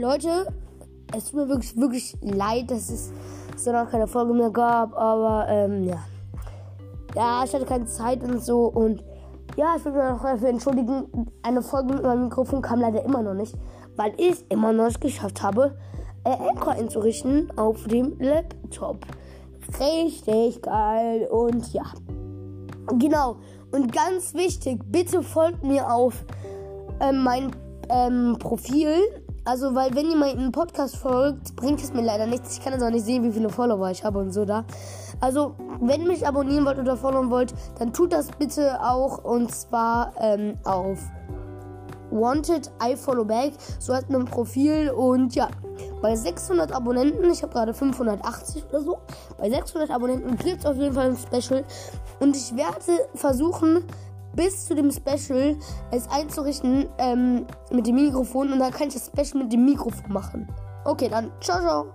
Leute, es tut mir wirklich, wirklich leid, dass es so noch keine Folge mehr gab, aber ähm, ja. Ja, ich hatte keine Zeit und so und ja, ich will mich noch dafür entschuldigen. Eine Folge mit meinem Mikrofon kam leider immer noch nicht, weil ich es immer noch nicht geschafft habe, äh, Anchor einzurichten auf dem Laptop. Richtig geil und ja. Genau. Und ganz wichtig, bitte folgt mir auf ähm, mein ähm, Profil. Also, weil wenn ihr meinen Podcast folgt, bringt es mir leider nichts. Ich kann jetzt auch nicht sehen, wie viele Follower ich habe und so da. Also, wenn ihr mich abonnieren wollt oder followen wollt, dann tut das bitte auch. Und zwar ähm, auf Wanted I Follow Back. So heißt mein Profil. Und ja, bei 600 Abonnenten, ich habe gerade 580 oder so, bei 600 Abonnenten gibt es auf jeden Fall ein Special. Und ich werde versuchen, bis zu dem Special es einzurichten ähm, mit dem Mikrofon. Und dann kann ich das Special mit dem Mikrofon machen. Okay, dann ciao, ciao.